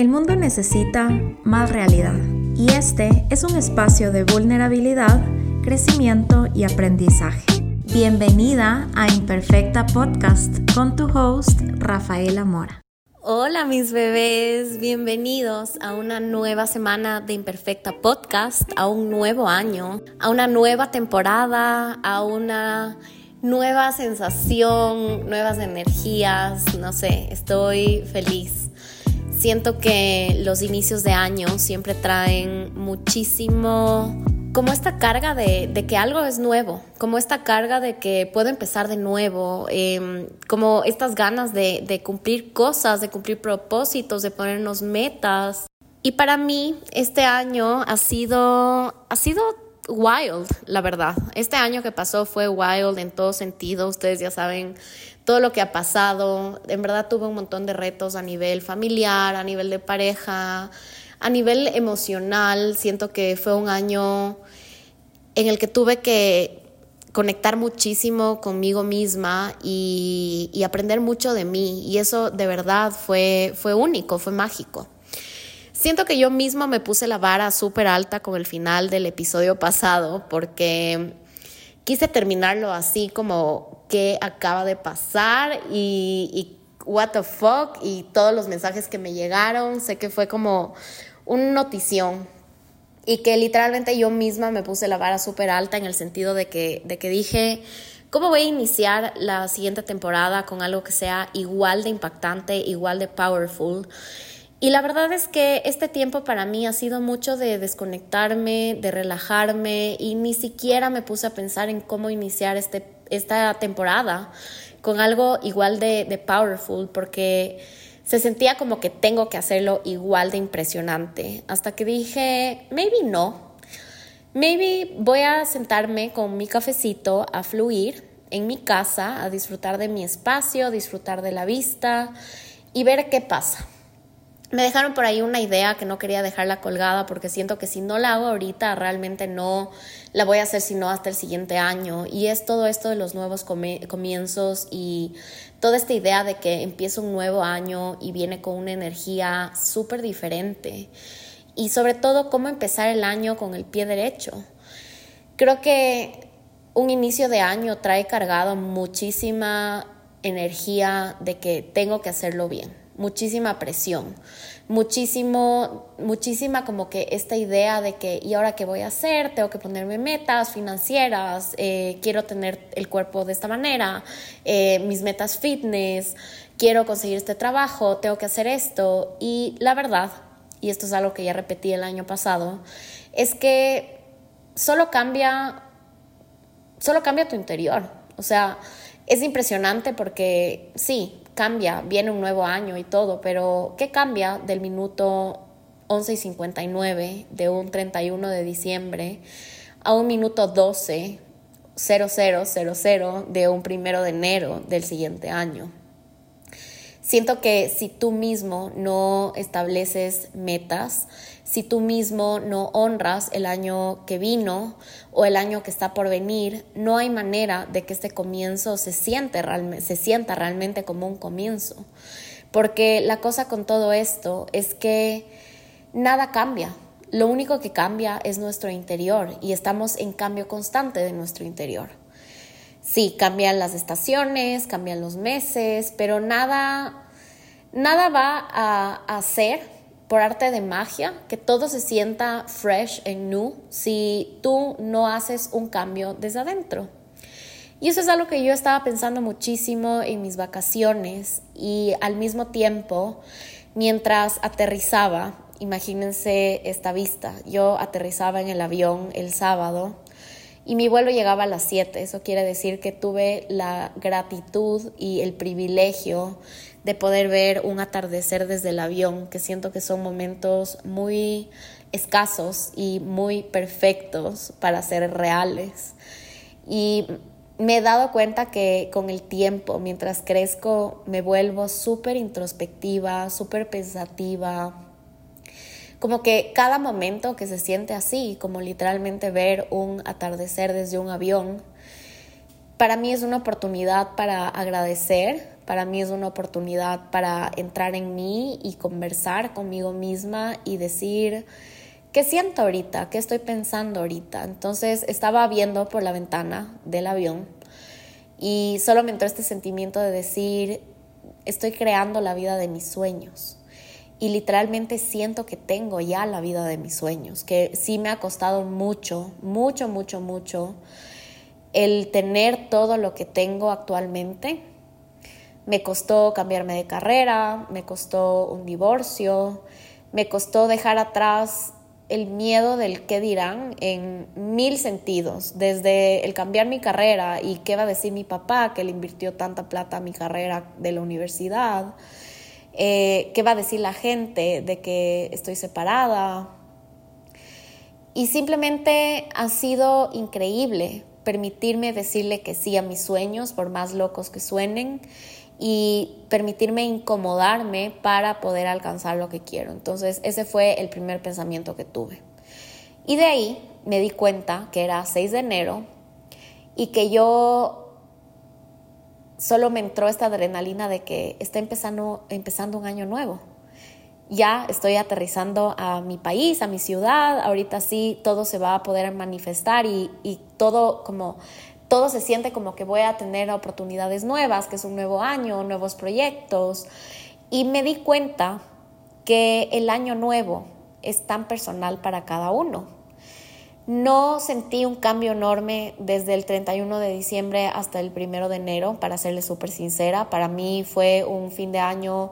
El mundo necesita más realidad y este es un espacio de vulnerabilidad, crecimiento y aprendizaje. Bienvenida a Imperfecta Podcast con tu host Rafaela Mora. Hola mis bebés, bienvenidos a una nueva semana de Imperfecta Podcast, a un nuevo año, a una nueva temporada, a una nueva sensación, nuevas energías, no sé, estoy feliz Siento que los inicios de año siempre traen muchísimo, como esta carga de, que algo es nuevo, como esta carga de que puedo empezar de nuevo, em, como estas ganas de, cumplir cosas, de cumplir propósitos, de ponernos metas. Y para mí este año ha sido, ha sido wild, la verdad. Este año que pasó fue wild en todo sentido. Ustedes ya saben todo lo que ha pasado. En verdad tuve un montón de retos a nivel familiar, a nivel de pareja, a nivel emocional. Siento que fue un año en el que tuve que conectar muchísimo conmigo misma y, aprender mucho de mí. Y eso de verdad fue, fue único, fue mágico. Siento que yo misma me puse la vara súper alta con el final del episodio pasado porque quise terminarlo así como qué acaba de pasar y, what the fuck y todos los mensajes que me llegaron. Sé que fue como una notición y que literalmente yo misma me puse la vara súper alta en el sentido de que, de que dije, ¿cómo voy a iniciar la siguiente temporada con algo que sea igual de impactante, igual de powerful? Y la verdad es que este tiempo para mí ha sido mucho de desconectarme, de relajarme y ni siquiera me puse a pensar en cómo iniciar este, esta temporada con algo igual de, powerful porque se sentía como que tengo que hacerlo igual de impresionante. Hasta que dije, maybe no. Maybe voy a sentarme con mi cafecito a fluir en mi casa, a disfrutar de mi espacio, disfrutar de la vista y ver qué pasa. Me dejaron por ahí una idea que no quería dejarla colgada porque siento que si no la hago ahorita realmente no la voy a hacer sino hasta el siguiente año. Y es todo esto de los nuevos comienzos y toda esta idea de que empieza un nuevo año y viene con una energía súper diferente. Y sobre todo cómo empezar el año con el pie derecho. Creo que un inicio de año trae cargado muchísima energía de que tengo que hacerlo bien muchísima presión, muchísimo, muchísima como que esta idea de que, ¿y ahora qué voy a hacer? Tengo que ponerme metas financieras, eh, quiero tener el cuerpo de esta manera, eh, mis metas fitness, quiero conseguir este trabajo, tengo que hacer esto. Y la verdad, y esto es algo que ya repetí el año pasado, es que solo cambia, solo cambia tu interior. O sea, es impresionante porque sí, cambia, viene un nuevo año y todo, pero ¿qué cambia del minuto 11 y 59 de un 31 de diciembre a un minuto 12 0000 de un primero de enero del siguiente año? Siento que si tú mismo no estableces metas, si tú mismo no honras el año que vino o el año que está por venir, no hay manera de que este comienzo se, siente se sienta realmente como un comienzo. Porque la cosa con todo esto es que nada cambia. Lo único que cambia es nuestro interior y estamos en cambio constante de nuestro interior. Sí, cambian las estaciones, cambian los meses, pero nada, nada va a hacer por arte de magia, que todo se sienta fresh and new si tú no haces un cambio desde adentro. Y eso es algo que yo estaba pensando muchísimo en mis vacaciones y al mismo tiempo, mientras aterrizaba, imagínense esta vista, yo aterrizaba en el avión el sábado y mi vuelo llegaba a las 7, eso quiere decir que tuve la gratitud y el privilegio de poder ver un atardecer desde el avión, que siento que son momentos muy escasos y muy perfectos para ser reales. Y me he dado cuenta que con el tiempo, mientras crezco, me vuelvo súper introspectiva, súper pensativa. Como que cada momento que se siente así, como literalmente ver un atardecer desde un avión, para mí es una oportunidad para agradecer, para mí es una oportunidad para entrar en mí y conversar conmigo misma y decir, ¿qué siento ahorita? ¿Qué estoy pensando ahorita? Entonces estaba viendo por la ventana del avión y solo me entró este sentimiento de decir, estoy creando la vida de mis sueños. Y literalmente siento que tengo ya la vida de mis sueños, que sí me ha costado mucho, mucho, mucho, mucho el tener todo lo que tengo actualmente. Me costó cambiarme de carrera, me costó un divorcio, me costó dejar atrás el miedo del qué dirán en mil sentidos, desde el cambiar mi carrera y qué va a decir mi papá que le invirtió tanta plata a mi carrera de la universidad, eh, qué va a decir la gente de que estoy separada. Y simplemente ha sido increíble permitirme decirle que sí a mis sueños, por más locos que suenen, y permitirme incomodarme para poder alcanzar lo que quiero. Entonces ese fue el primer pensamiento que tuve. Y de ahí me di cuenta que era 6 de enero y que yo solo me entró esta adrenalina de que está empezando, un año nuevo. Ya estoy aterrizando a mi país, a mi ciudad, ahorita sí todo se va a poder manifestar y, y todo como todo se siente como que voy a tener oportunidades nuevas, que es un nuevo año, nuevos proyectos. Y me di cuenta que el año nuevo es tan personal para cada uno. No sentí un cambio enorme desde el 31 de diciembre hasta el 1 de enero, para serle súper sincera. Para mí fue un fin de año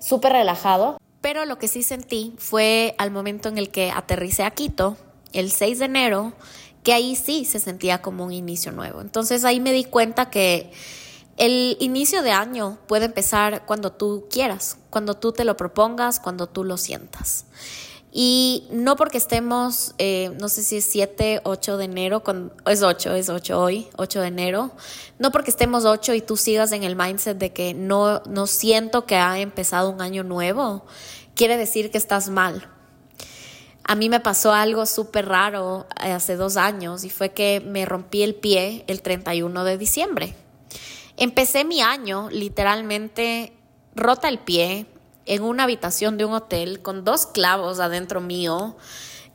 súper relajado. Pero lo que sí sentí fue al momento en el que aterricé a Quito, el 6 de enero, que ahí sí se sentía como un inicio nuevo. Entonces ahí me di cuenta que el inicio de año puede empezar cuando tú quieras, cuando tú te lo propongas, cuando tú lo sientas. Y no porque estemos, eh, no sé si es 7, 8 de enero, es 8, es 8 hoy, 8 de enero, no porque estemos 8 y tú sigas en el mindset de que no, no siento que ha empezado un año nuevo, quiere decir que estás mal, a mí me pasó algo súper raro eh, hace dos años y fue que me rompí el pie el 31 de diciembre. Empecé mi año literalmente rota el pie en una habitación de un hotel con dos clavos adentro mío,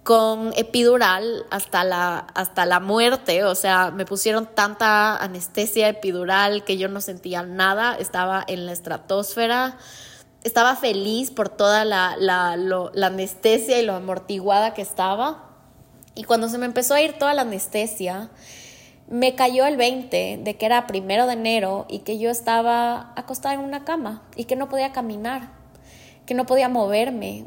con epidural hasta la, hasta la muerte, o sea, me pusieron tanta anestesia epidural que yo no sentía nada, estaba en la estratosfera. Estaba feliz por toda la, la, la, anestesia y lo amortiguada que estaba. Y cuando se me empezó a ir toda la anestesia, me cayó el 20 de que era primero de enero y que yo estaba acostada en una cama y que no podía caminar, que no podía moverme.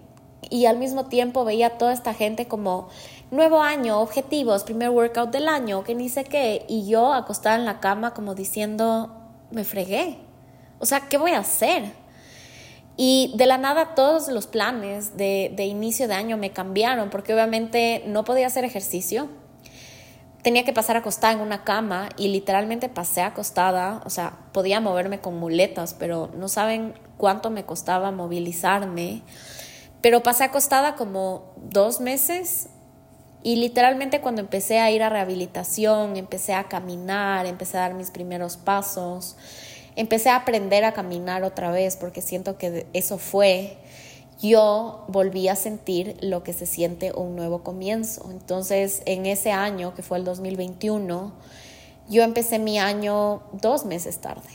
Y al mismo tiempo veía a toda esta gente como nuevo año, objetivos, primer workout del año, que ni sé qué. Y yo acostada en la cama como diciendo, me fregué. O sea, ¿qué voy a hacer? Y de la nada todos los planes de, inicio de año me cambiaron porque obviamente no podía hacer ejercicio. Tenía que pasar acostada en una cama y literalmente pasé acostada, o sea, podía moverme con muletas, pero no saben cuánto me costaba movilizarme. Pero pasé acostada como dos meses y literalmente cuando empecé a ir a rehabilitación, empecé a caminar, empecé a dar mis primeros pasos, empecé a aprender a caminar otra vez porque siento que eso fue, yo volví a sentir lo que se siente un nuevo comienzo. Entonces, en ese año, que fue el 2021, yo empecé mi año dos meses tarde.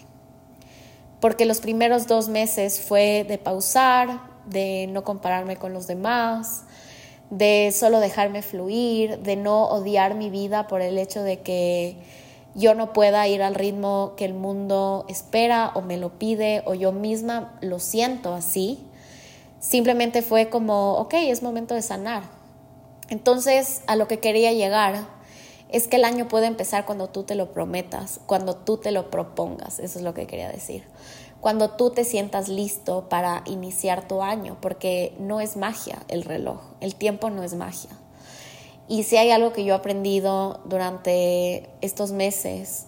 Porque los primeros dos meses fue de pausar, de no compararme con los demás, de solo dejarme fluir, de no odiar mi vida por el hecho de que yo no pueda ir al ritmo que el mundo espera o me lo pide o yo misma lo siento así. Simplemente fue como, ok, es momento de sanar. Entonces, a lo que quería llegar es que el año puede empezar cuando tú te lo prometas, cuando tú te lo propongas, eso es lo que quería decir. Cuando tú te sientas listo para iniciar tu año, porque no es magia el reloj, el tiempo no es magia. Y si hay algo que yo he aprendido durante estos meses,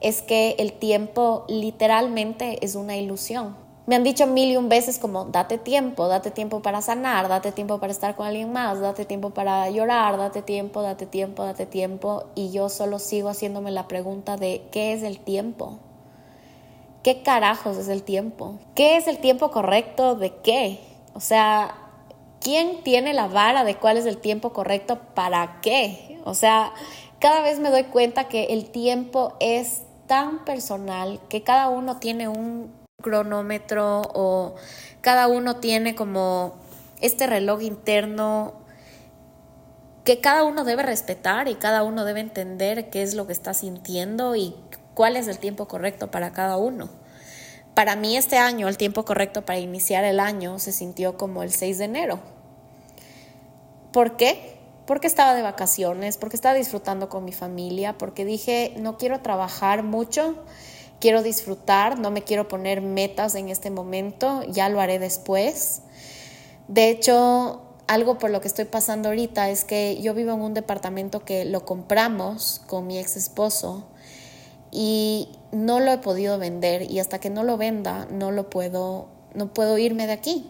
es que el tiempo literalmente es una ilusión. Me han dicho mil y un veces como, date tiempo, date tiempo para sanar, date tiempo para estar con alguien más, date tiempo para llorar, date tiempo, date tiempo, date tiempo. Y yo solo sigo haciéndome la pregunta de, ¿qué es el tiempo? ¿qué carajos es el tiempo? ¿Qué es el tiempo correcto de qué? O sea, ¿quién tiene la vara de cuál es el tiempo correcto para qué? O sea, cada vez me doy cuenta que el tiempo es tan personal que cada uno tiene un cronómetro o cada uno tiene como este reloj interno que cada uno debe respetar y cada uno debe entender qué es lo que está sintiendo y cuál es el tiempo correcto para cada uno. Para mí este año, el tiempo correcto para iniciar el año se sintió como el 6 de enero. ¿Por qué? Porque estaba de vacaciones, porque estaba disfrutando con mi familia, porque dije, no quiero trabajar mucho, quiero disfrutar, no me quiero poner metas en este momento, ya lo haré después. De hecho, algo por lo que estoy pasando ahorita es que yo vivo en un departamento que lo compramos con mi ex esposo y no lo he podido vender y hasta que no lo venda no lo puedo no puedo irme de aquí.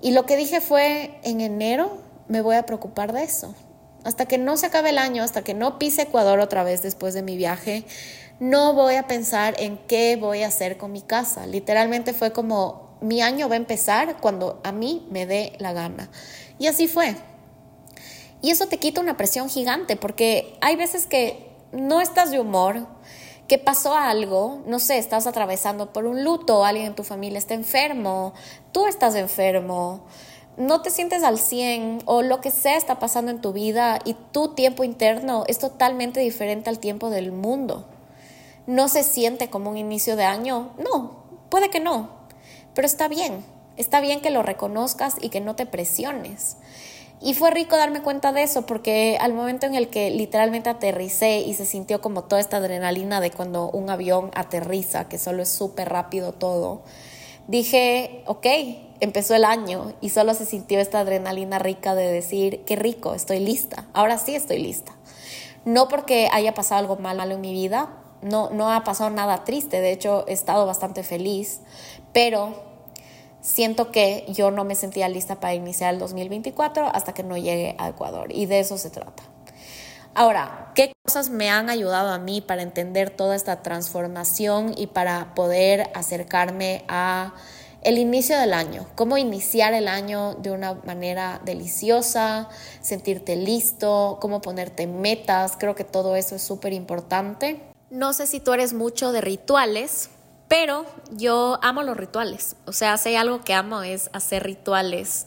Y lo que dije fue en enero me voy a preocupar de eso. Hasta que no se acabe el año, hasta que no pise Ecuador otra vez después de mi viaje, no voy a pensar en qué voy a hacer con mi casa. Literalmente fue como mi año va a empezar cuando a mí me dé la gana. Y así fue. Y eso te quita una presión gigante porque hay veces que no estás de humor, que pasó algo, no sé, estás atravesando por un luto, alguien en tu familia está enfermo, tú estás enfermo, no te sientes al 100 o lo que sea está pasando en tu vida y tu tiempo interno es totalmente diferente al tiempo del mundo. No se siente como un inicio de año, no, puede que no, pero está bien, está bien que lo reconozcas y que no te presiones. Y fue rico darme cuenta de eso porque al momento en el que literalmente aterricé y se sintió como toda esta adrenalina de cuando un avión aterriza, que solo es súper rápido todo, dije, ok, empezó el año y solo se sintió esta adrenalina rica de decir, qué rico, estoy lista, ahora sí estoy lista. No porque haya pasado algo malo en mi vida, no, no ha pasado nada triste, de hecho he estado bastante feliz, pero siento que yo no me sentía lista para iniciar el 2024 hasta que no llegue a Ecuador y de eso se trata. Ahora, ¿qué cosas me han ayudado a mí para entender toda esta transformación y para poder acercarme a el inicio del año? ¿Cómo iniciar el año de una manera deliciosa, sentirte listo, cómo ponerte metas? Creo que todo eso es súper importante. No sé si tú eres mucho de rituales, pero yo amo los rituales. O sea, si hay algo que amo es hacer rituales.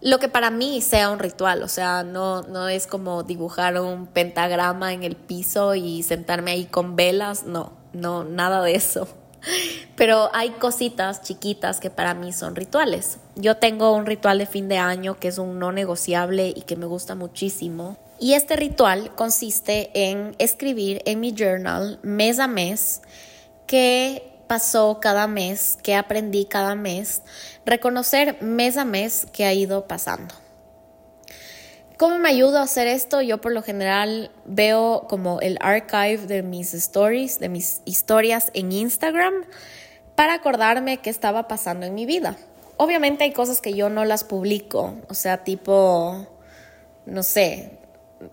Lo que para mí sea un ritual, o sea, no, no es como dibujar un pentagrama en el piso y sentarme ahí con velas, no, no, nada de eso. Pero hay cositas chiquitas que para mí son rituales. Yo tengo un ritual de fin de año que es un no negociable y que me gusta muchísimo. Y este ritual consiste en escribir en mi journal mes a mes que pasó cada mes, qué aprendí cada mes, reconocer mes a mes qué ha ido pasando. ¿Cómo me ayuda a hacer esto? Yo por lo general veo como el archive de mis stories, de mis historias en Instagram, para acordarme qué estaba pasando en mi vida. Obviamente hay cosas que yo no las publico, o sea, tipo, no sé,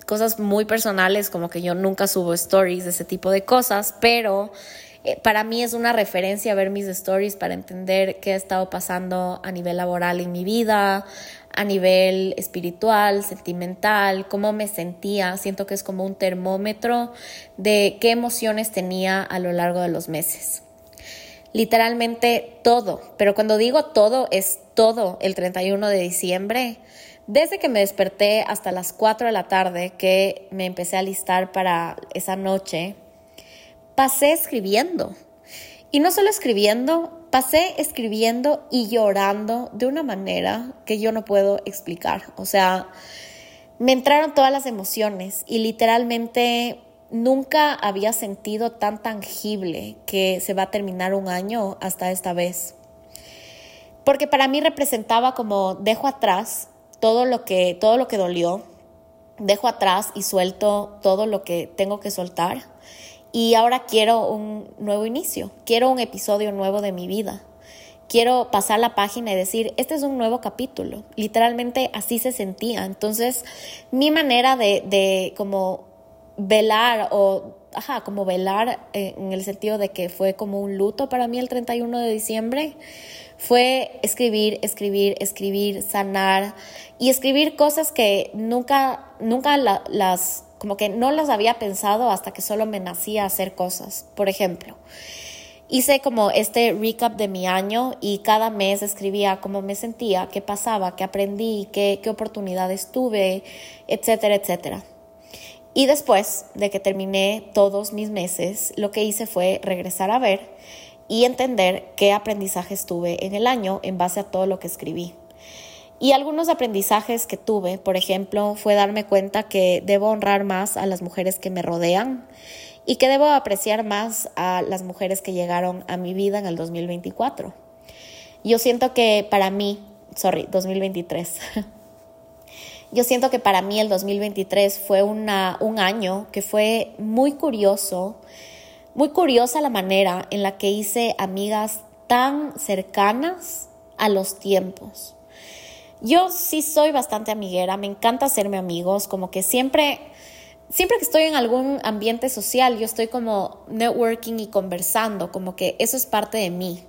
cosas muy personales como que yo nunca subo stories de ese tipo de cosas, pero eh, para mí es una referencia ver mis stories para entender qué ha estado pasando a nivel laboral en mi vida, a nivel espiritual, sentimental, cómo me sentía. Siento que es como un termómetro de qué emociones tenía a lo largo de los meses. Literalmente todo, pero cuando digo todo es todo el 31 de diciembre. Desde que me desperté hasta las 4 de la tarde que me empecé a listar para esa noche, pasé escribiendo. Y no solo escribiendo, pasé escribiendo y llorando de una manera que yo no puedo explicar. O sea, me entraron todas las emociones y literalmente nunca había sentido tan tangible que se va a terminar un año hasta esta vez. Porque para mí representaba como dejo atrás todo lo que todo lo que dolió, dejo atrás y suelto todo lo que tengo que soltar y ahora quiero un nuevo inicio, quiero un episodio nuevo de mi vida. Quiero pasar la página y decir, este es un nuevo capítulo. Literalmente así se sentía. Entonces, mi manera de, de como velar o ajá, como velar eh, en el sentido de que fue como un luto para mí el 31 de diciembre, fue escribir, escribir, escribir, sanar y escribir cosas que nunca, nunca las, como que no las había pensado hasta que solo me nacía hacer cosas. Por ejemplo, hice como este recap de mi año y cada mes escribía cómo me sentía, qué pasaba, qué aprendí, qué, qué oportunidades tuve, etcétera, etcétera. Y después de que terminé todos mis meses, lo que hice fue regresar a ver y entender qué aprendizajes tuve en el año en base a todo lo que escribí. Y algunos aprendizajes que tuve, por ejemplo, fue darme cuenta que debo honrar más a las mujeres que me rodean y que debo apreciar más a las mujeres que llegaron a mi vida en el 2024. Yo siento que para mí, sorry, 2023. Yo siento que para mí el 2023 fue una, un año que fue muy curioso, muy curiosa la manera en la que hice amigas tan cercanas a los tiempos. Yo sí soy bastante amiguera, me encanta hacerme amigos, como que siempre, siempre que estoy en algún ambiente social, yo estoy como networking y conversando, como que eso es parte de mí.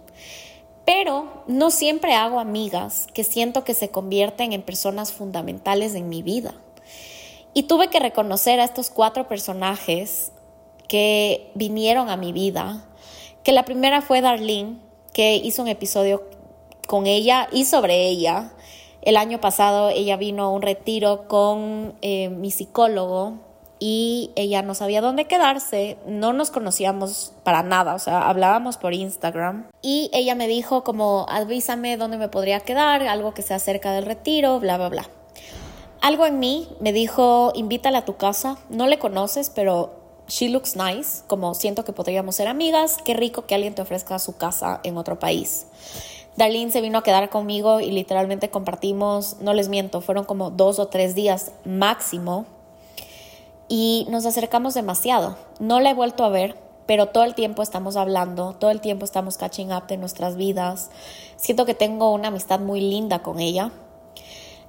Pero no siempre hago amigas que siento que se convierten en personas fundamentales en mi vida. Y tuve que reconocer a estos cuatro personajes que vinieron a mi vida, que la primera fue Darlene, que hizo un episodio con ella y sobre ella. El año pasado ella vino a un retiro con eh, mi psicólogo y ella no sabía dónde quedarse, no nos conocíamos para nada, o sea, hablábamos por Instagram y ella me dijo como avísame dónde me podría quedar, algo que sea cerca del retiro, bla, bla, bla. Algo en mí me dijo, invítala a tu casa, no le conoces, pero she looks nice, como siento que podríamos ser amigas, qué rico que alguien te ofrezca su casa en otro país. Darlene se vino a quedar conmigo y literalmente compartimos, no les miento, fueron como dos o tres días máximo y nos acercamos demasiado. No la he vuelto a ver, pero todo el tiempo estamos hablando, todo el tiempo estamos catching up de nuestras vidas. Siento que tengo una amistad muy linda con ella.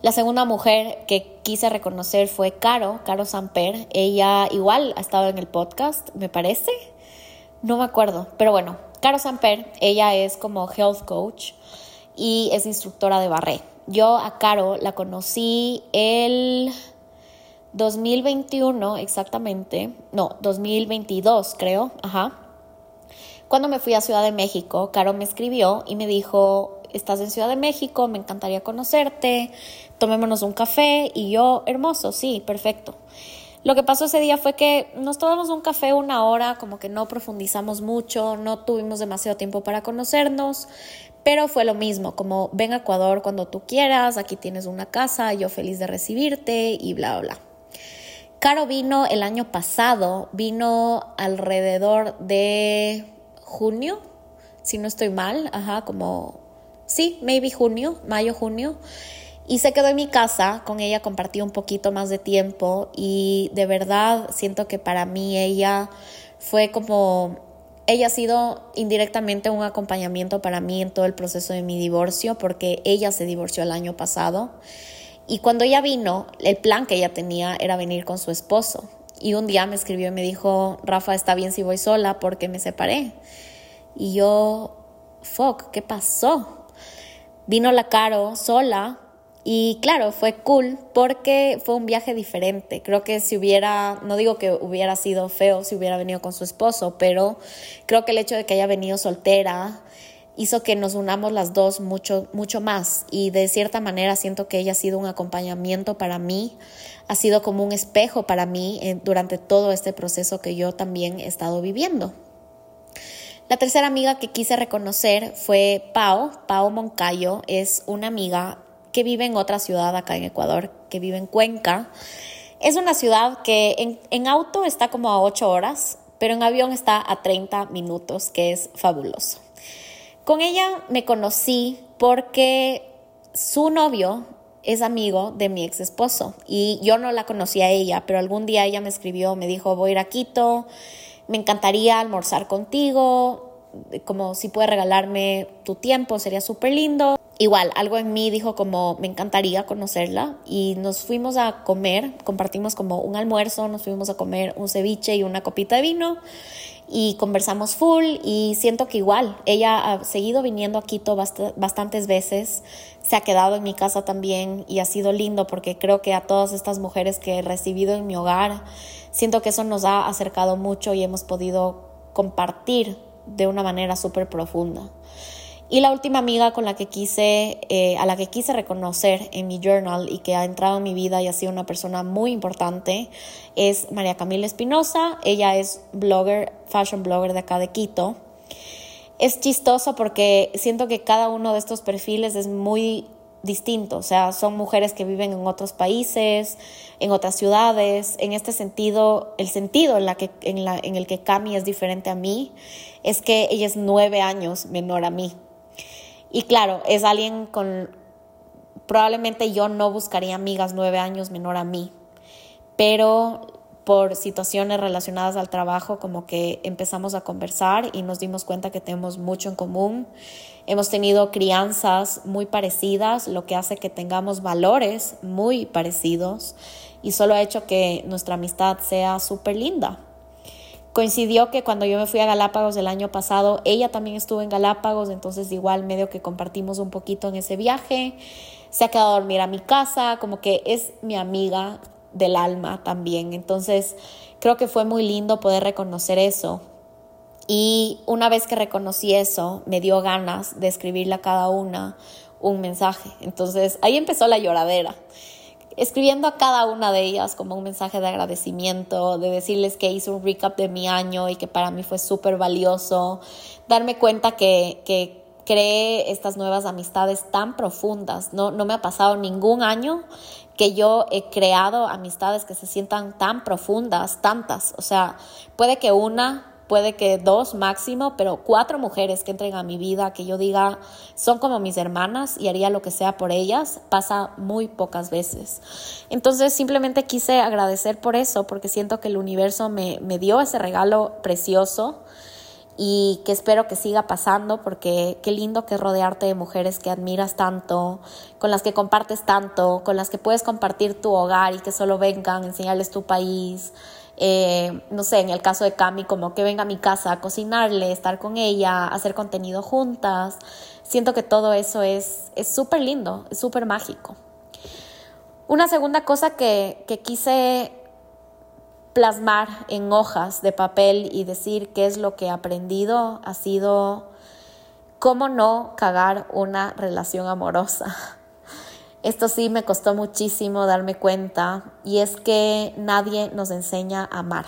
La segunda mujer que quise reconocer fue Caro, Caro Samper. Ella igual ha estado en el podcast, me parece. No me acuerdo, pero bueno, Caro Samper, ella es como health coach y es instructora de barré. Yo a Caro la conocí el 2021 exactamente, no, 2022 creo, ajá. Cuando me fui a Ciudad de México, Caro me escribió y me dijo, estás en Ciudad de México, me encantaría conocerte, tomémonos un café y yo, hermoso, sí, perfecto. Lo que pasó ese día fue que nos tomamos un café una hora, como que no profundizamos mucho, no tuvimos demasiado tiempo para conocernos, pero fue lo mismo, como ven a Ecuador cuando tú quieras, aquí tienes una casa, yo feliz de recibirte y bla, bla. Caro vino el año pasado, vino alrededor de junio, si no estoy mal, ajá, como, sí, maybe junio, mayo, junio. Y se quedó en mi casa, con ella compartí un poquito más de tiempo y de verdad siento que para mí ella fue como, ella ha sido indirectamente un acompañamiento para mí en todo el proceso de mi divorcio porque ella se divorció el año pasado y cuando ella vino, el plan que ella tenía era venir con su esposo. Y un día me escribió y me dijo, Rafa, está bien si voy sola porque me separé. Y yo, fuck, ¿qué pasó? Vino la Caro sola y claro, fue cool porque fue un viaje diferente. Creo que si hubiera, no digo que hubiera sido feo si hubiera venido con su esposo, pero creo que el hecho de que haya venido soltera hizo que nos unamos las dos mucho, mucho más y de cierta manera siento que ella ha sido un acompañamiento para mí, ha sido como un espejo para mí eh, durante todo este proceso que yo también he estado viviendo. La tercera amiga que quise reconocer fue Pau. Pau Moncayo es una amiga que vive en otra ciudad acá en Ecuador, que vive en Cuenca. Es una ciudad que en, en auto está como a 8 horas, pero en avión está a 30 minutos, que es fabuloso. Con ella me conocí porque su novio es amigo de mi ex esposo y yo no la conocía a ella, pero algún día ella me escribió, me dijo, voy a ir a Quito, me encantaría almorzar contigo, como si puedes regalarme tu tiempo, sería súper lindo. Igual, algo en mí dijo como, me encantaría conocerla y nos fuimos a comer, compartimos como un almuerzo, nos fuimos a comer un ceviche y una copita de vino y conversamos full y siento que igual, ella ha seguido viniendo a Quito bastantes veces, se ha quedado en mi casa también y ha sido lindo porque creo que a todas estas mujeres que he recibido en mi hogar, siento que eso nos ha acercado mucho y hemos podido compartir de una manera súper profunda. Y la última amiga con la que quise, eh, a la que quise reconocer en mi journal y que ha entrado en mi vida y ha sido una persona muy importante es María Camila Espinosa. Ella es blogger, fashion blogger de acá de Quito. Es chistoso porque siento que cada uno de estos perfiles es muy distinto, o sea, son mujeres que viven en otros países, en otras ciudades. En este sentido, el sentido en, la que, en, la, en el que Cami es diferente a mí es que ella es nueve años menor a mí. Y claro, es alguien con, probablemente yo no buscaría amigas nueve años menor a mí, pero por situaciones relacionadas al trabajo, como que empezamos a conversar y nos dimos cuenta que tenemos mucho en común. Hemos tenido crianzas muy parecidas, lo que hace que tengamos valores muy parecidos y solo ha hecho que nuestra amistad sea súper linda. Coincidió que cuando yo me fui a Galápagos el año pasado, ella también estuvo en Galápagos, entonces igual medio que compartimos un poquito en ese viaje. Se ha quedado a dormir a mi casa, como que es mi amiga del alma también. Entonces creo que fue muy lindo poder reconocer eso. Y una vez que reconocí eso, me dio ganas de escribirle a cada una un mensaje. Entonces ahí empezó la lloradera escribiendo a cada una de ellas como un mensaje de agradecimiento, de decirles que hice un recap de mi año y que para mí fue súper valioso, darme cuenta que, que creé estas nuevas amistades tan profundas. No, no me ha pasado ningún año que yo he creado amistades que se sientan tan profundas, tantas. O sea, puede que una puede que dos máximo, pero cuatro mujeres que entren a mi vida, que yo diga son como mis hermanas y haría lo que sea por ellas, pasa muy pocas veces. Entonces simplemente quise agradecer por eso, porque siento que el universo me, me dio ese regalo precioso y que espero que siga pasando porque qué lindo que es rodearte de mujeres que admiras tanto, con las que compartes tanto, con las que puedes compartir tu hogar y que solo vengan, enseñarles tu país, eh, no sé, en el caso de Cami, como que venga a mi casa a cocinarle, estar con ella, hacer contenido juntas. Siento que todo eso es súper lindo, es súper mágico. Una segunda cosa que, que quise plasmar en hojas de papel y decir qué es lo que he aprendido ha sido cómo no cagar una relación amorosa. Esto sí me costó muchísimo darme cuenta y es que nadie nos enseña a amar.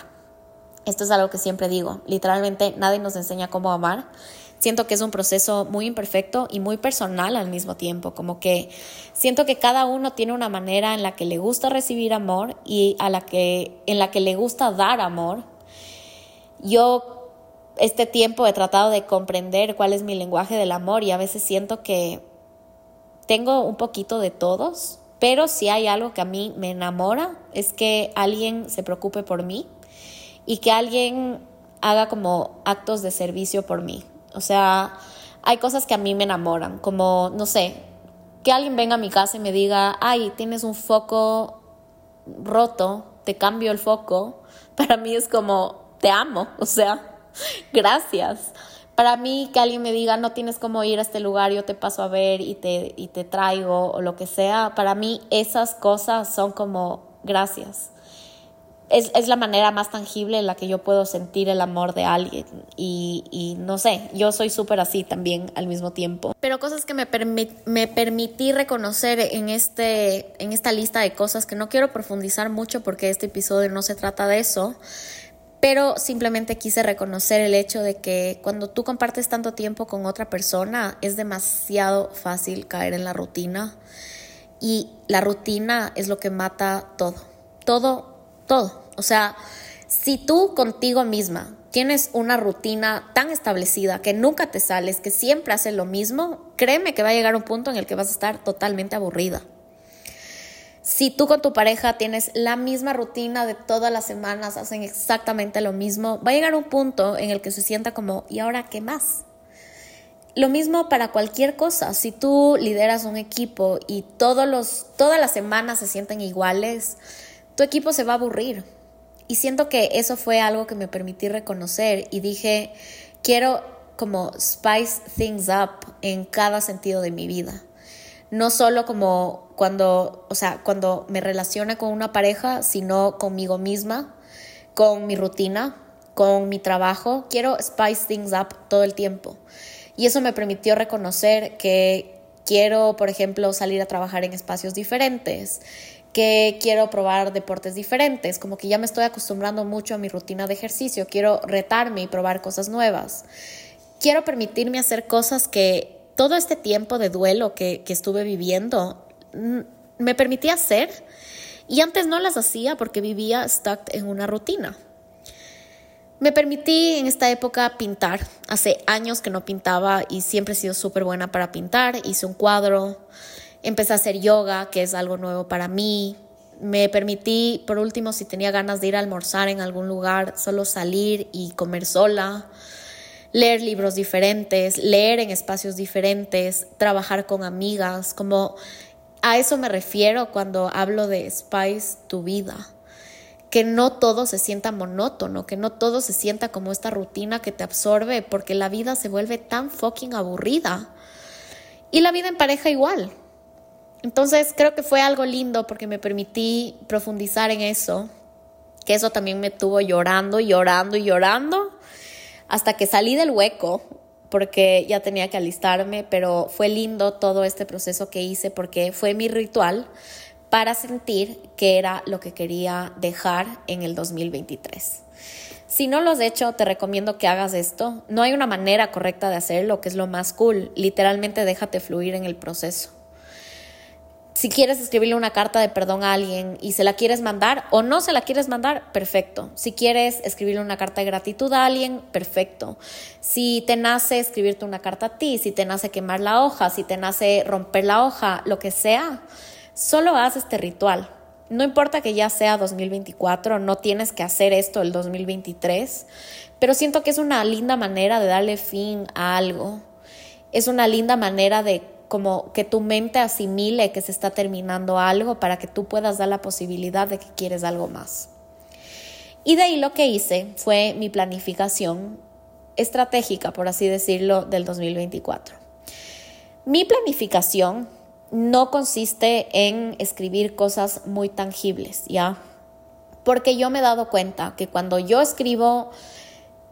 Esto es algo que siempre digo, literalmente nadie nos enseña cómo amar. Siento que es un proceso muy imperfecto y muy personal al mismo tiempo, como que siento que cada uno tiene una manera en la que le gusta recibir amor y a la que en la que le gusta dar amor. Yo este tiempo he tratado de comprender cuál es mi lenguaje del amor y a veces siento que tengo un poquito de todos, pero si hay algo que a mí me enamora es que alguien se preocupe por mí y que alguien haga como actos de servicio por mí. O sea, hay cosas que a mí me enamoran, como, no sé, que alguien venga a mi casa y me diga, ay, tienes un foco roto, te cambio el foco. Para mí es como, te amo, o sea, gracias. Para mí, que alguien me diga, no tienes cómo ir a este lugar, yo te paso a ver y te, y te traigo o lo que sea, para mí esas cosas son como gracias. Es, es, la manera más tangible en la que yo puedo sentir el amor de alguien. Y, y no sé, yo soy súper así también al mismo tiempo. Pero cosas que me, me permití reconocer en, este, en esta lista de cosas que no quiero profundizar mucho porque este episodio no se trata de eso, pero simplemente quise reconocer el hecho de que cuando tú compartes tanto tiempo con otra persona es demasiado fácil caer en la rutina y la rutina es lo que mata todo, todo, todo. O sea, si tú contigo misma tienes una rutina tan establecida que nunca te sales, que siempre haces lo mismo, créeme que va a llegar un punto en el que vas a estar totalmente aburrida. Si tú con tu pareja tienes la misma rutina de todas las semanas, hacen exactamente lo mismo, va a llegar un punto en el que se sienta como, ¿y ahora qué más? lo mismo para cualquier cosa. Si tú lideras un equipo y todos los, todas las semanas se sienten iguales, tu equipo se va a aburrir. Y siento que eso fue algo que me permití reconocer y dije, quiero como spice things up en cada sentido de mi vida. No solo como cuando, o sea, cuando me relaciona con una pareja, sino conmigo misma, con mi rutina, con mi trabajo. Quiero spice things up todo el tiempo. Y eso me permitió reconocer que quiero, por ejemplo, salir a trabajar en espacios diferentes, que quiero probar deportes diferentes, como que ya me estoy acostumbrando mucho a mi rutina de ejercicio, quiero retarme y probar cosas nuevas. Quiero permitirme hacer cosas que todo este tiempo de duelo que, que estuve viviendo mm, me permitía hacer y antes no las hacía porque vivía stuck en una rutina. Me permití en esta época pintar. Hace años que no pintaba y siempre he sido súper buena para pintar. Hice un cuadro, empecé a hacer yoga, que es algo nuevo para mí. Me permití, por último, si tenía ganas de ir a almorzar en algún lugar, solo salir y comer sola, leer libros diferentes, leer en espacios diferentes, trabajar con amigas, como a eso me refiero cuando hablo de Spice tu vida que no todo se sienta monótono, que no todo se sienta como esta rutina que te absorbe, porque la vida se vuelve tan fucking aburrida. Y la vida en pareja igual. Entonces creo que fue algo lindo porque me permití profundizar en eso, que eso también me tuvo llorando, llorando y llorando, hasta que salí del hueco, porque ya tenía que alistarme, pero fue lindo todo este proceso que hice porque fue mi ritual para sentir que era lo que quería dejar en el 2023. Si no lo has hecho, te recomiendo que hagas esto. No hay una manera correcta de hacerlo, que es lo más cool. Literalmente déjate fluir en el proceso. Si quieres escribirle una carta de perdón a alguien y se la quieres mandar o no se la quieres mandar, perfecto. Si quieres escribirle una carta de gratitud a alguien, perfecto. Si te nace escribirte una carta a ti, si te nace quemar la hoja, si te nace romper la hoja, lo que sea, Solo haz este ritual. No importa que ya sea 2024, no tienes que hacer esto el 2023, pero siento que es una linda manera de darle fin a algo. Es una linda manera de como que tu mente asimile que se está terminando algo para que tú puedas dar la posibilidad de que quieres algo más. Y de ahí lo que hice fue mi planificación estratégica, por así decirlo, del 2024. Mi planificación no consiste en escribir cosas muy tangibles, ¿ya? Porque yo me he dado cuenta que cuando yo escribo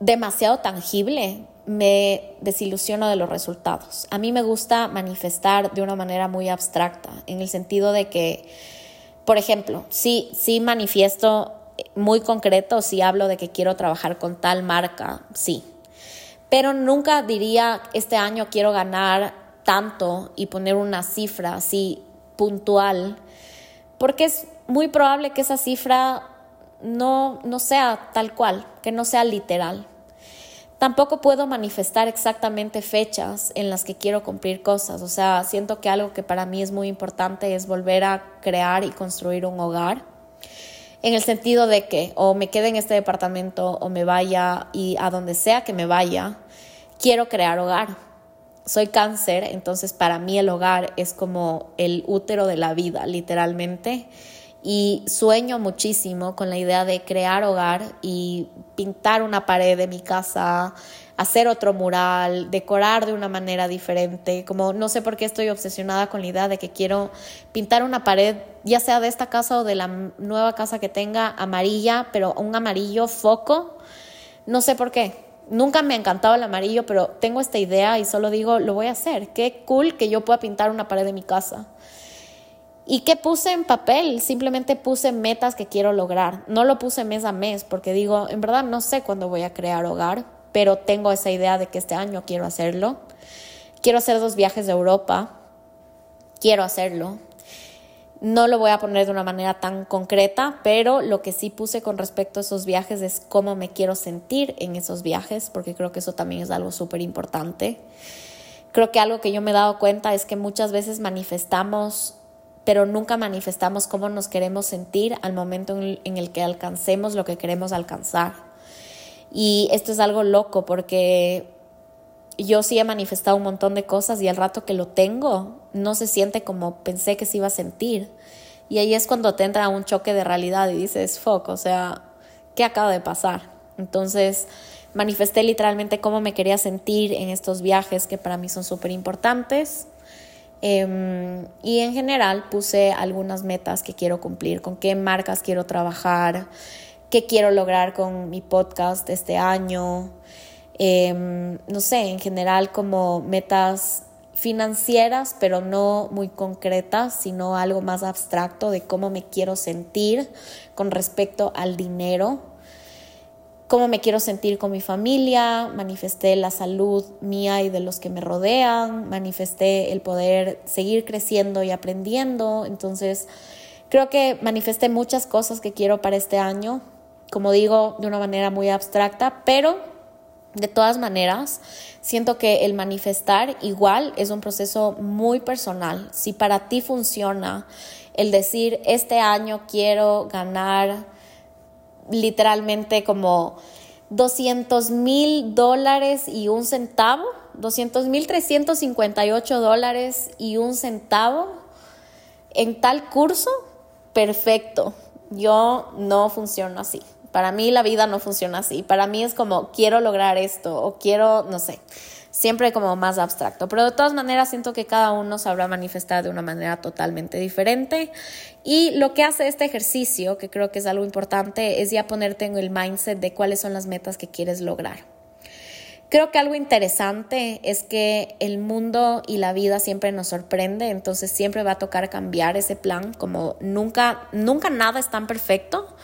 demasiado tangible, me desilusiono de los resultados. A mí me gusta manifestar de una manera muy abstracta, en el sentido de que, por ejemplo, sí, sí manifiesto muy concreto, si hablo de que quiero trabajar con tal marca, sí. Pero nunca diría, este año quiero ganar tanto y poner una cifra así puntual, porque es muy probable que esa cifra no, no sea tal cual, que no sea literal. Tampoco puedo manifestar exactamente fechas en las que quiero cumplir cosas. O sea, siento que algo que para mí es muy importante es volver a crear y construir un hogar. En el sentido de que o me quede en este departamento o me vaya y a donde sea que me vaya, quiero crear hogar soy cáncer, entonces para mí el hogar es como el útero de la vida, literalmente. Y sueño muchísimo con la idea de crear hogar y pintar una pared de mi casa, hacer otro mural, decorar de una manera diferente. Como no sé por qué estoy obsesionada con la idea de que quiero pintar una pared, ya sea de esta casa o de la nueva casa que tenga, amarilla, pero un amarillo foco. No sé por qué, Nunca me ha encantado el amarillo, pero tengo esta idea y solo digo, lo voy a hacer. Qué cool que yo pueda pintar una pared de mi casa. ¿Y qué puse en papel? Simplemente puse metas que quiero lograr. No lo puse mes a mes porque digo, en verdad no sé cuándo voy a crear hogar, pero tengo esa idea de que este año quiero hacerlo. Quiero hacer dos viajes de Europa. Quiero hacerlo. No lo voy a poner de una manera tan concreta, pero lo que sí puse con respecto a esos viajes es cómo me quiero sentir en esos viajes, porque creo que eso también es algo súper importante. Creo que algo que yo me he dado cuenta es que muchas veces manifestamos, pero nunca manifestamos cómo nos queremos sentir al momento en el que alcancemos lo que queremos alcanzar. Y esto es algo loco porque yo sí he manifestado un montón de cosas y al rato que lo tengo no se siente como pensé que se iba a sentir. Y ahí es cuando te entra un choque de realidad y dices, fuck, o sea, ¿qué acaba de pasar? Entonces manifesté literalmente cómo me quería sentir en estos viajes que para mí son súper importantes. Em, y en general puse algunas metas que quiero cumplir, con qué marcas quiero trabajar, qué quiero lograr con mi podcast este año. Em, no sé, en general como metas financieras, pero no muy concretas, sino algo más abstracto de cómo me quiero sentir con respecto al dinero, cómo me quiero sentir con mi familia, manifesté la salud mía y de los que me rodean, manifesté el poder seguir creciendo y aprendiendo, entonces creo que manifesté muchas cosas que quiero para este año, como digo, de una manera muy abstracta, pero de todas maneras, siento que el manifestar igual es un proceso muy personal. Si para ti funciona el decir, este año quiero ganar literalmente como 200 mil dólares y un centavo, 200 mil 358 dólares y un centavo en tal curso, perfecto. Yo no funciono así. Para mí la vida no funciona así. Para mí es como quiero lograr esto o quiero, no sé, siempre como más abstracto. Pero de todas maneras siento que cada uno sabrá manifestar de una manera totalmente diferente. Y lo que hace este ejercicio, que creo que es algo importante, es ya ponerte en el mindset de cuáles son las metas que quieres lograr. Creo que algo interesante es que el mundo y la vida siempre nos sorprende, entonces siempre va a tocar cambiar ese plan, como nunca, nunca nada es tan perfecto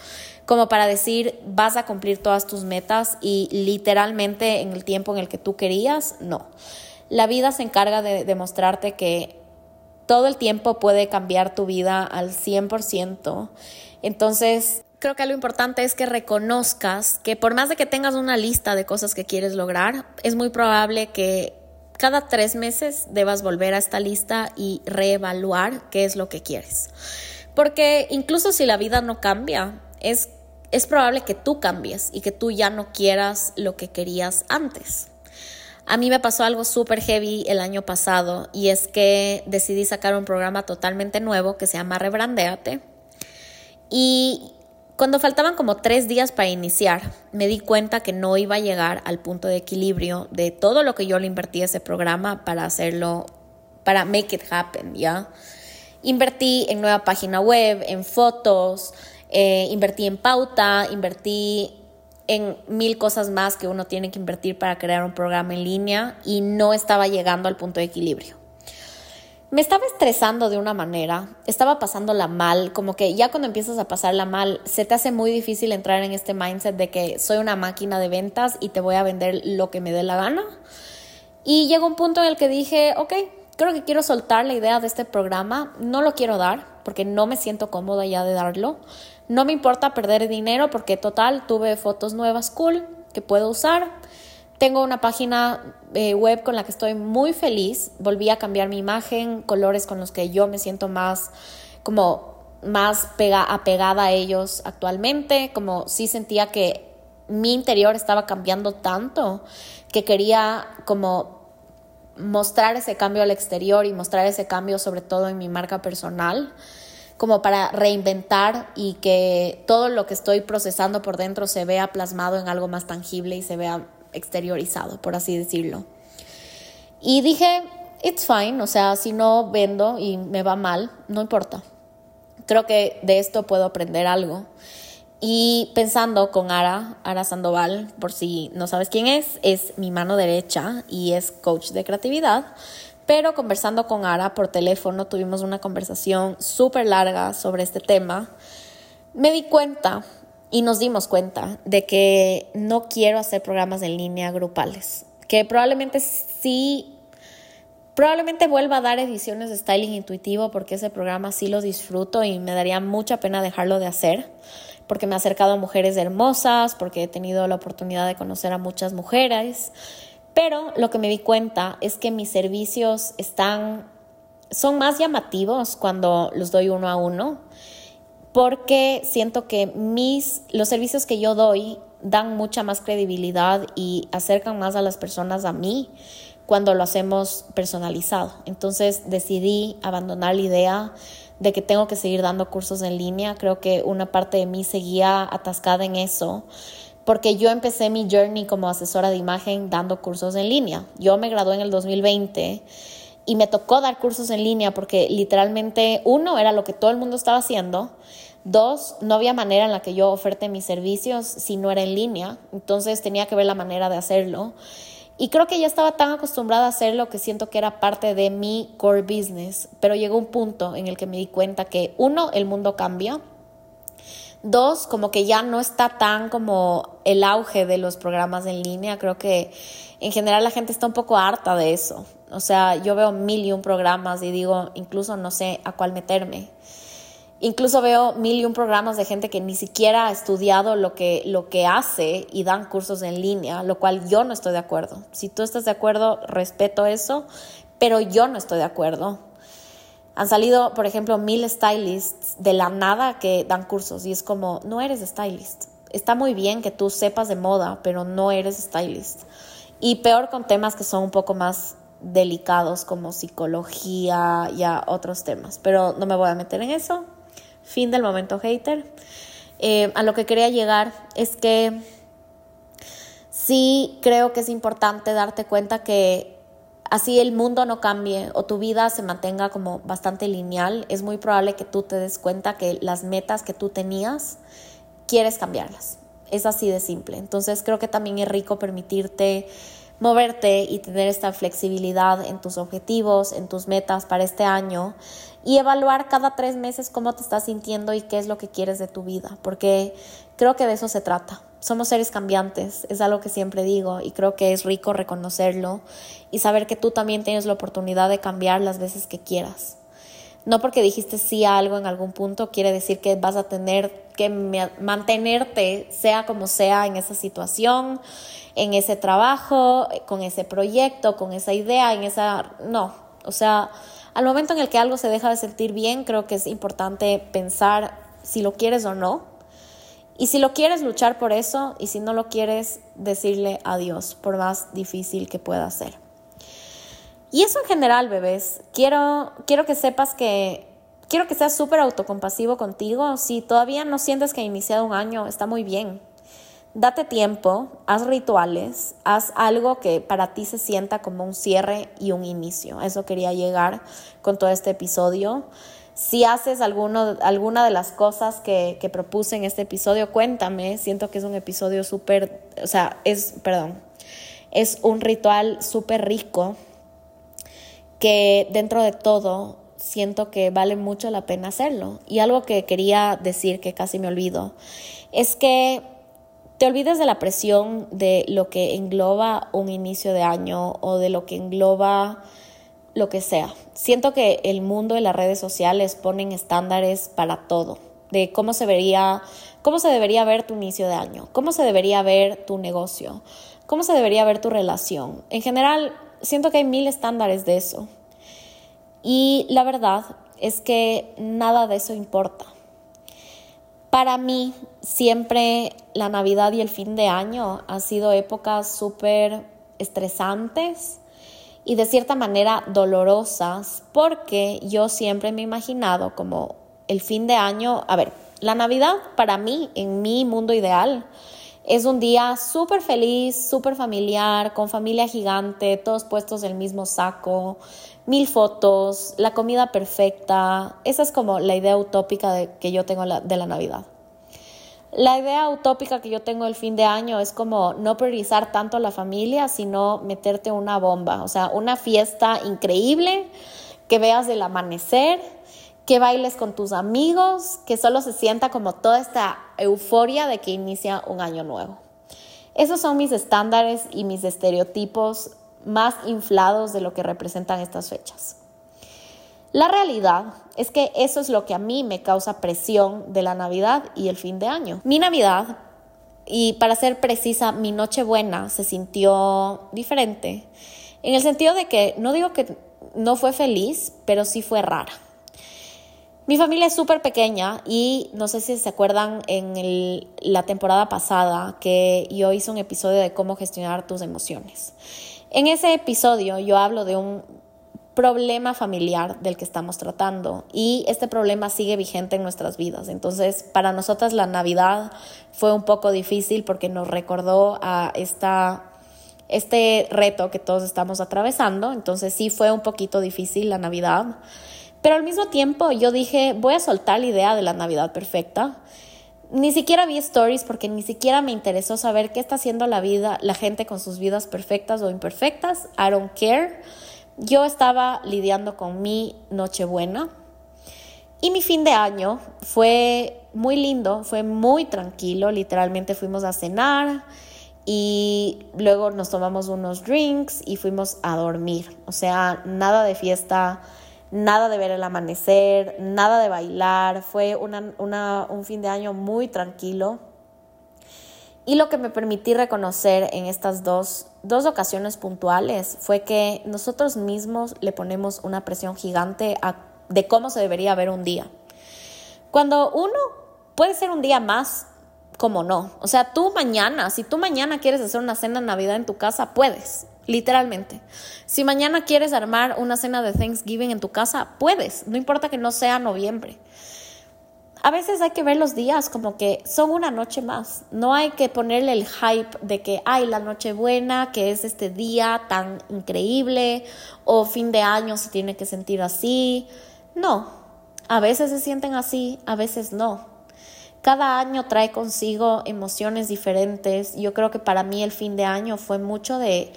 como para decir vas a cumplir todas tus metas y literalmente en el tiempo en el que tú querías, no. La vida se encarga de demostrarte que todo el tiempo puede cambiar tu vida al 100%. Entonces, creo que lo importante es que reconozcas que por más de que tengas una lista de cosas que quieres lograr, es muy probable que cada tres meses debas volver a esta lista y reevaluar qué es lo que quieres. Porque incluso si la vida no cambia, es es probable que tú cambies y que tú ya no quieras lo que querías antes. A mí me pasó algo súper heavy el año pasado y es que decidí sacar un programa totalmente nuevo que se llama Rebrandeate. Y cuando faltaban como tres días para iniciar, me di cuenta que no iba a llegar al punto de equilibrio de todo lo que yo le invertí a ese programa para hacerlo, para make it happen, ¿ya? Invertí en nueva página web, en fotos, eh, invertí en pauta, invertí en mil cosas más que uno tiene que invertir para crear un programa en línea y no estaba llegando al punto de equilibrio. Me estaba estresando de una manera, estaba pasándola mal, como que ya cuando empiezas a pasarla mal, se te hace muy difícil entrar en este mindset de que soy una máquina de ventas y te voy a vender lo que me dé la gana. Y llegó un punto en el que dije, ok, creo que quiero soltar la idea de este programa, no lo quiero dar porque no me siento cómoda ya de darlo, no me importa perder dinero porque total tuve fotos nuevas cool que puedo usar. Tengo una página eh, web con la que estoy muy feliz. Volví a cambiar mi imagen, colores con los que yo me siento más como más pega, apegada a ellos actualmente, como sí sentía que mi interior estaba cambiando tanto que quería como mostrar ese cambio al exterior y mostrar ese cambio sobre todo en mi marca personal como para reinventar y que todo lo que estoy procesando por dentro se vea plasmado en algo más tangible y se vea exteriorizado, por así decirlo. Y dije, it's fine, o sea, si no vendo y me va mal, no importa. Creo que de esto puedo aprender algo. Y pensando con Ara, Ara Sandoval, por si no sabes quién es, es mi mano derecha y es coach de creatividad. Pero conversando con Ara por teléfono, tuvimos una conversación súper larga sobre este tema. Me di cuenta y nos dimos cuenta de que no quiero hacer programas en línea grupales, que probablemente sí, probablemente vuelva a dar ediciones de styling intuitivo porque ese programa sí lo disfruto y me daría mucha pena dejarlo de hacer porque me ha acercado a mujeres hermosas, porque he tenido la oportunidad de conocer a muchas mujeres pero lo que me di cuenta es que mis servicios están, son más llamativos cuando los doy uno a uno, porque siento que mis, los servicios que yo doy dan mucha más credibilidad y acercan más a las personas a mí cuando lo hacemos personalizado. Entonces decidí abandonar la idea de que tengo que seguir dando cursos en línea. Creo que una parte de mí seguía atascada en eso, porque yo empecé mi journey como asesora de imagen dando cursos en línea. Yo me gradué en el 2020 y me tocó dar cursos en línea porque literalmente uno era lo que todo el mundo estaba haciendo. Dos, no había manera en la que yo oferte mis servicios si no era en línea, entonces tenía que ver la manera de hacerlo. Y creo que ya estaba tan acostumbrada a hacerlo que siento que era parte de mi core business, pero llegó un punto en el que me di cuenta que uno, el mundo cambia. Dos, como que ya no está tan como el auge de los programas en línea. Creo que en general la gente está un poco harta de eso. O sea, yo veo mil y un programas y digo, incluso no sé a cuál meterme. Incluso veo mil y un programas de gente que ni siquiera ha estudiado lo que, lo que hace y dan cursos en línea, lo cual yo no estoy de acuerdo. Si tú estás de acuerdo, respeto eso, pero yo no estoy de acuerdo. Han salido, por ejemplo, mil stylists de la nada que dan cursos y es como, no eres stylist. Está muy bien que tú sepas de moda, pero no eres stylist. Y peor con temas que son un poco más delicados como psicología y otros temas. Pero no me voy a meter en eso. Fin del momento hater. Eh, a lo que quería llegar es que sí creo que es importante darte cuenta que así el mundo no cambie o tu vida se mantenga como bastante lineal, es muy probable que tú te des cuenta que las metas que tú tenías, quieres cambiarlas. Es así de simple. Entonces creo que también es rico permitirte moverte y tener esta flexibilidad en tus objetivos, en tus metas para este año y evaluar cada tres meses cómo te estás sintiendo y qué es lo que quieres de tu vida, porque creo que de eso se trata. Somos seres cambiantes, es algo que siempre digo y creo que es rico reconocerlo y saber que tú también tienes la oportunidad de cambiar las veces que quieras. No porque dijiste sí a algo en algún punto quiere decir que vas a tener que mantenerte, sea como sea, en esa situación, en ese trabajo, con ese proyecto, con esa idea, en esa... No, o sea, al momento en el que algo se deja de sentir bien, creo que es importante pensar si lo quieres o no. Y si lo quieres, luchar por eso. Y si no lo quieres, decirle adiós, por más difícil que pueda ser. Y eso en general, bebés. Quiero, quiero que sepas que quiero que seas súper autocompasivo contigo. Si todavía no sientes que ha iniciado un año, está muy bien. Date tiempo, haz rituales, haz algo que para ti se sienta como un cierre y un inicio. Eso quería llegar con todo este episodio. Si haces alguna de las cosas que, que propuse en este episodio, cuéntame. Siento que es un episodio súper, o sea, es, perdón, es un ritual súper rico que dentro de todo siento que vale mucho la pena hacerlo. Y algo que quería decir que casi me olvido es que te olvides de la presión de lo que engloba un inicio de año o de lo que engloba lo que sea. Siento que el mundo de las redes sociales ponen estándares para todo, de cómo se vería, cómo se debería ver tu inicio de año, cómo se debería ver tu negocio, cómo se debería ver tu relación. En general, siento que hay mil estándares de eso. Y la verdad es que nada de eso importa. Para mí, siempre la Navidad y el fin de año han sido épocas súper estresantes y de cierta manera dolorosas porque yo siempre me he imaginado como el fin de año, a ver, la Navidad para mí, en mi mundo ideal, es un día súper feliz, súper familiar, con familia gigante, todos puestos en el mismo saco, mil fotos, la comida perfecta. Esa es como la idea utópica de, que yo tengo de la Navidad. La idea utópica que yo tengo del fin de año es como no priorizar tanto a la familia, sino meterte una bomba, o sea, una fiesta increíble, que veas el amanecer, que bailes con tus amigos, que solo se sienta como toda esta euforia de que inicia un año nuevo. Esos son mis estándares y mis estereotipos más inflados de lo que representan estas fechas. La realidad es que eso es lo que a mí me causa presión de la Navidad y el fin de año. Mi Navidad, y para ser precisa, mi Nochebuena se sintió diferente, en el sentido de que no digo que no fue feliz, pero sí fue rara. Mi familia es súper pequeña y no sé si se acuerdan en la temporada pasada que yo hice un episodio de cómo gestionar tus emociones. En ese episodio yo hablo de un problema familiar del que estamos tratando y este problema sigue vigente en nuestras vidas. Entonces, para nosotras la Navidad fue un poco difícil porque nos recordó a esta este reto que todos estamos atravesando. Entonces sí fue un poquito difícil la Navidad. Pero al mismo tiempo yo dije, voy a soltar la idea de la Navidad perfecta. Ni siquiera vi stories porque ni siquiera me interesó saber qué está haciendo la vida, la gente con sus vidas perfectas o imperfectas. I don't care. Yo estaba lidiando con mi Nochebuena. Y mi fin de año fue muy lindo, fue muy tranquilo. Literalmente fuimos a cenar y luego nos tomamos unos drinks y fuimos a dormir. O sea, nada de fiesta, nada de ver el amanecer, nada de bailar. Fue un fin de año muy tranquilo. Y lo que me permití reconocer en estas dos, dos ocasiones puntuales fue que nosotros mismos le ponemos una presión gigante de cómo se debería ver un día. Cuando uno puede ser un día más como no. O sea, tú mañana, si tú mañana quieres hacer una cena de Navidad en tu casa, puedes, literalmente. Si mañana quieres armar una cena de Thanksgiving en tu casa, puedes, no importa que no sea noviembre. A veces hay que ver los días como que son una noche más. No hay que ponerle el hype de que hay la noche buena, que es este día tan increíble, o fin de año se tiene que sentir así. No, a veces se sienten así, a veces no. Cada año trae consigo emociones diferentes. Yo creo que para mí el fin de año fue mucho de...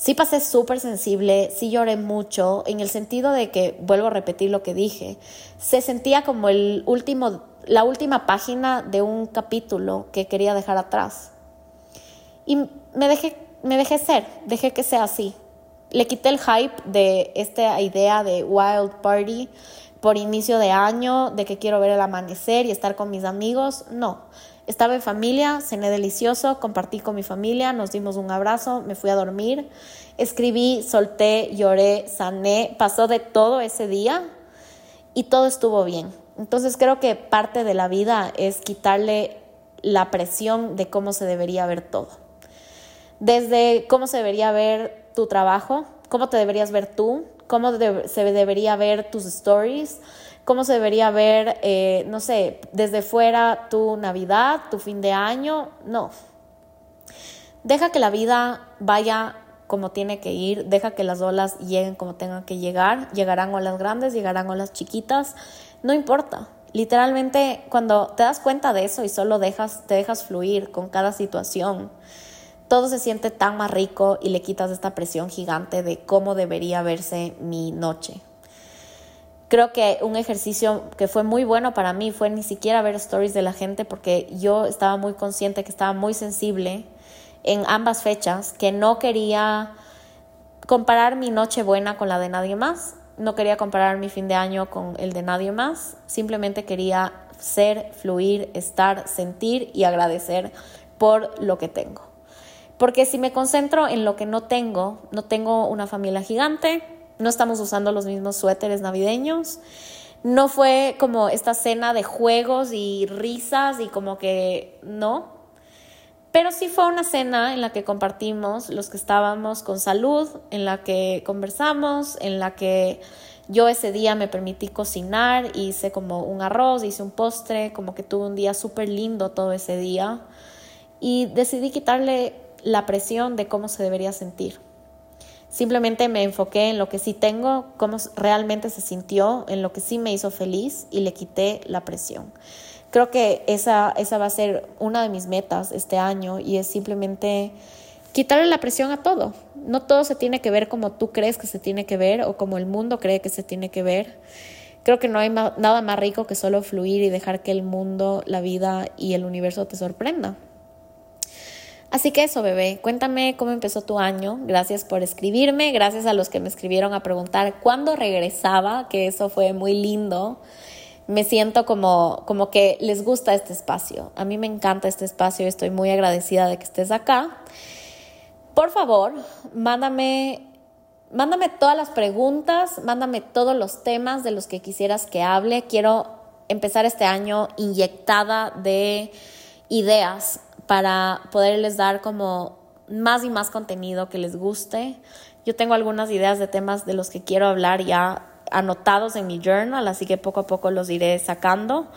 Sí pasé súper sensible, sí lloré mucho, en el sentido de que, vuelvo a repetir lo que dije, se sentía como el último, la última página de un capítulo que quería dejar atrás. Y me dejé, me dejé ser, dejé que sea así. Le quité el hype de esta idea de Wild Party por inicio de año, de que quiero ver el amanecer y estar con mis amigos. No, estaba en familia, cené delicioso, compartí con mi familia, nos dimos un abrazo, me fui a dormir, escribí, solté, lloré, sané, pasó de todo ese día y todo estuvo bien. Entonces creo que parte de la vida es quitarle la presión de cómo se debería ver todo. Desde cómo se debería ver tu trabajo, cómo te deberías ver tú, cómo se debería ver tus stories, cómo se debería ver, eh, no sé, desde fuera tu Navidad, tu fin de año. No. Deja que la vida vaya como tiene que ir, deja que las olas lleguen como tengan que llegar, llegarán olas grandes, llegarán olas chiquitas, no importa. Literalmente cuando te das cuenta de eso y solo dejas, te dejas fluir con cada situación, todo se siente tan más rico y le quitas esta presión gigante de cómo debería verse mi noche. Creo que un ejercicio que fue muy bueno para mí fue ni siquiera ver stories de la gente porque yo estaba muy consciente que estaba muy sensible en ambas fechas, que no quería comparar mi noche buena con la de nadie más, no quería comparar mi fin de año con el de nadie más, simplemente quería ser, fluir, estar, sentir y agradecer por lo que tengo. Porque si me concentro en lo que no tengo, no tengo una familia gigante, no estamos usando los mismos suéteres navideños, no fue como esta cena de juegos y risas y como que no. Pero sí fue una cena en la que compartimos los que estábamos con salud, en la que conversamos, en la que yo ese día me permití cocinar, hice como un arroz, hice un postre, como que tuve un día súper lindo todo ese día. Y decidí quitarle la presión de cómo se debería sentir. Simplemente me enfoqué en lo que sí tengo, cómo realmente se sintió, en lo que sí me hizo feliz y le quité la presión. Creo que esa, esa va a ser una de mis metas este año y es simplemente quitarle la presión a todo. No todo se tiene que ver como tú crees que se tiene que ver o como el mundo cree que se tiene que ver. Creo que no hay nada más rico que solo fluir y dejar que el mundo, la vida y el universo te sorprenda. Así que eso, bebé, cuéntame cómo empezó tu año. Gracias por escribirme, gracias a los que me escribieron a preguntar cuándo regresaba, que eso fue muy lindo. Me siento como, como que les gusta este espacio. A mí me encanta este espacio y estoy muy agradecida de que estés acá. Por favor, mándame mándame todas las preguntas, mándame todos los temas de los que quisieras que hable. Quiero empezar este año inyectada de ideas para poderles dar como más y más contenido que les guste. Yo tengo algunas ideas de temas de los que quiero hablar ya anotados en mi journal, así que poco a poco los iré sacando.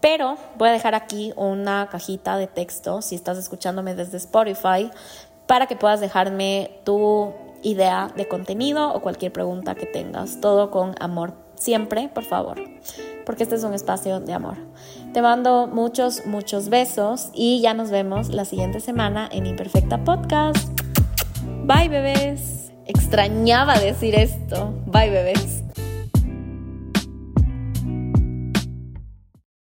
Pero voy a dejar aquí una cajita de texto si estás escuchándome desde Spotify para que puedas dejarme tu idea de contenido o cualquier pregunta que tengas. Todo con amor. Siempre, por favor. Porque este es un espacio de amor. Te mando muchos, muchos besos y ya nos vemos la siguiente semana en Imperfecta Podcast. Bye, bebés. Extrañaba decir esto. Bye, bebés.